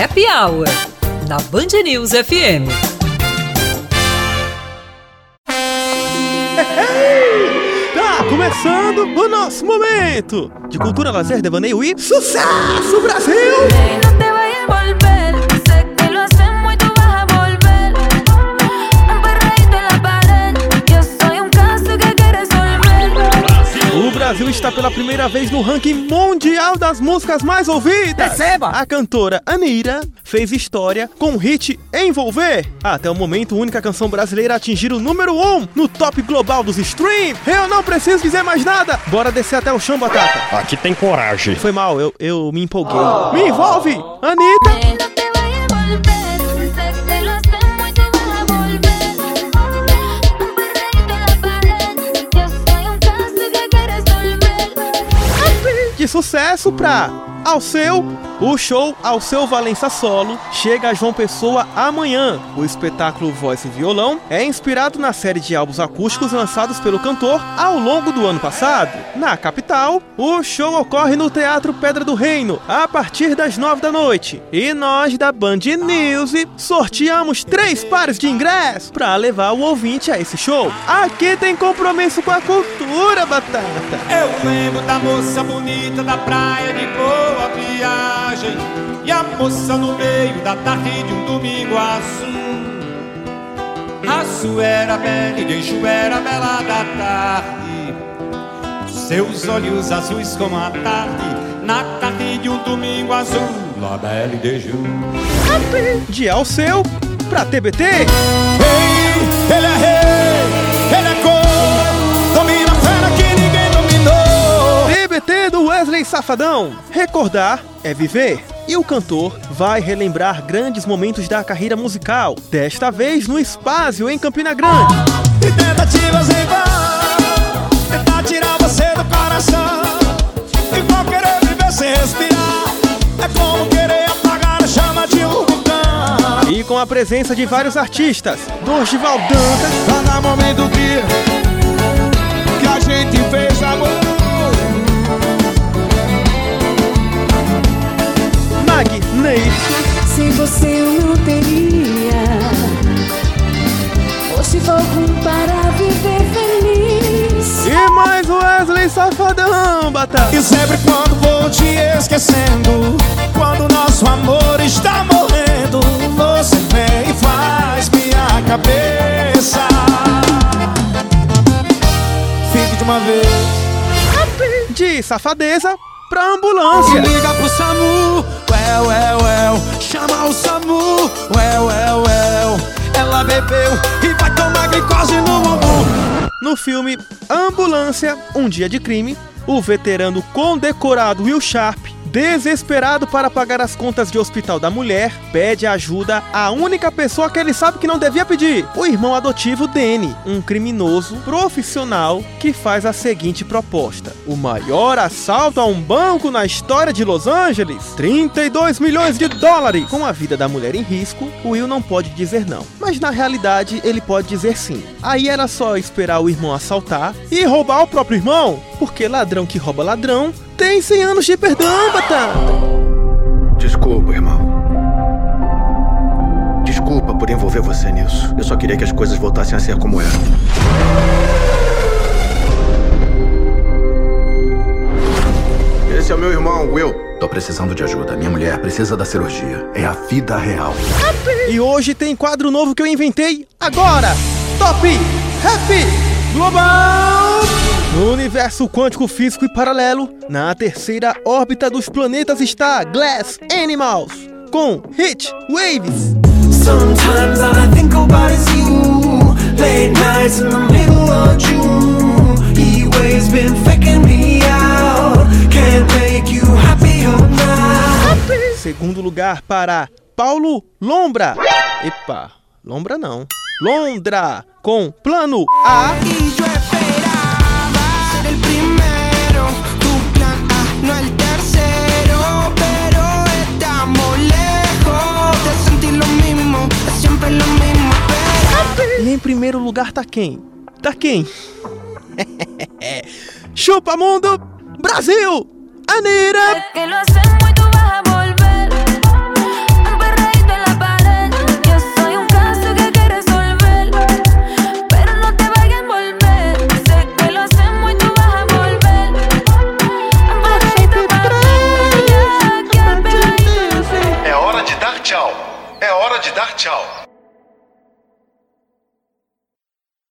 Happy Hour, na Band News FM. Tá começando o nosso momento de cultura, lazer, devaneio e sucesso, Brasil! Brasil está pela primeira vez no ranking mundial das músicas mais ouvidas. Perceba! A cantora Anira fez história com o hit Envolver. Até o momento, a única canção brasileira a atingir o número 1 um no top global dos streams. Eu não preciso dizer mais nada. Bora descer até o chão, Batata. Aqui tem coragem. Foi mal, eu, eu me empolguei. Me envolve, Anitta. Sucesso pra Alceu. O show Alceu Valença Solo chega a João Pessoa amanhã. O espetáculo Voz e Violão é inspirado na série de álbuns acústicos lançados pelo cantor ao longo do ano passado. Na capital, o show ocorre no Teatro Pedra do Reino a partir das nove da noite. E nós da Band News sorteamos três pares de ingressos para levar o ouvinte a esse show. Aqui tem compromisso com a cultura, Batata. Eu lembro da moça bonita da praia de boa viagem E a moça no meio da tarde de um domingo azul. Azul era bela e Deju era bela da tarde. Seus olhos azuis como a tarde Na tarde de um domingo azul. La bela e Deju De Alceu pra TBT. Ei, Safadão. Recordar é viver. E o cantor vai relembrar grandes momentos da carreira musical, desta vez no Espaço em Campina Grande. E tentativas em vão Tentar tirar você do coração Igual querer viver sem respirar É como querer apagar a chama de um vulcão E com a presença de vários artistas, Dorival Dantas, Lá no momento do dia Que a gente Ney. Sem você eu não teria. Hoje vou para viver feliz. E mais Wesley Safadão, Batata. E sempre quando vou te esquecendo Quando nosso amor está morrendo Você vem e faz minha cabeça. Fique de uma vez. De safadeza pra ambulância. Liga pro SAMU, well, well, well. Chama o SAMU, well, well, well. Ela bebeu e vai tomar glicose no bumbum. No filme Ambulância, Um Dia de Crime, o veterano condecorado Will Sharp, desesperado para pagar as contas de hospital da mulher, pede ajuda à única pessoa que ele sabe que não devia pedir: o irmão adotivo Danny, um criminoso profissional que faz a seguinte proposta: o maior assalto a um banco na história de Los Angeles, 32 milhões de dólares. Com a vida da mulher em risco, Will não pode dizer não, mas na realidade ele pode dizer sim. Aí era só esperar o irmão assaltar e roubar o próprio irmão, porque ladrão que rouba ladrão tem 100 anos de perdão, Batata. Desculpa, irmão. Desculpa por envolver você nisso. Eu só queria que as coisas voltassem a ser como eram. Esse é o meu irmão, Will. Tô precisando de ajuda. Minha mulher precisa da cirurgia. É a vida real. E hoje tem quadro novo que eu inventei agora. Top Happy Global! No universo quântico físico e paralelo, na terceira órbita dos planetas está Glass Animals com Hit Waves. Sometimes all I think about is you. Late nights in the Lugar para Paulo Lombra. Epa, Lombra não. Londra com Plano A. E em primeiro lugar tá quem? Tá quem? Chupa Mundo Brasil! Anira! De dar tchau.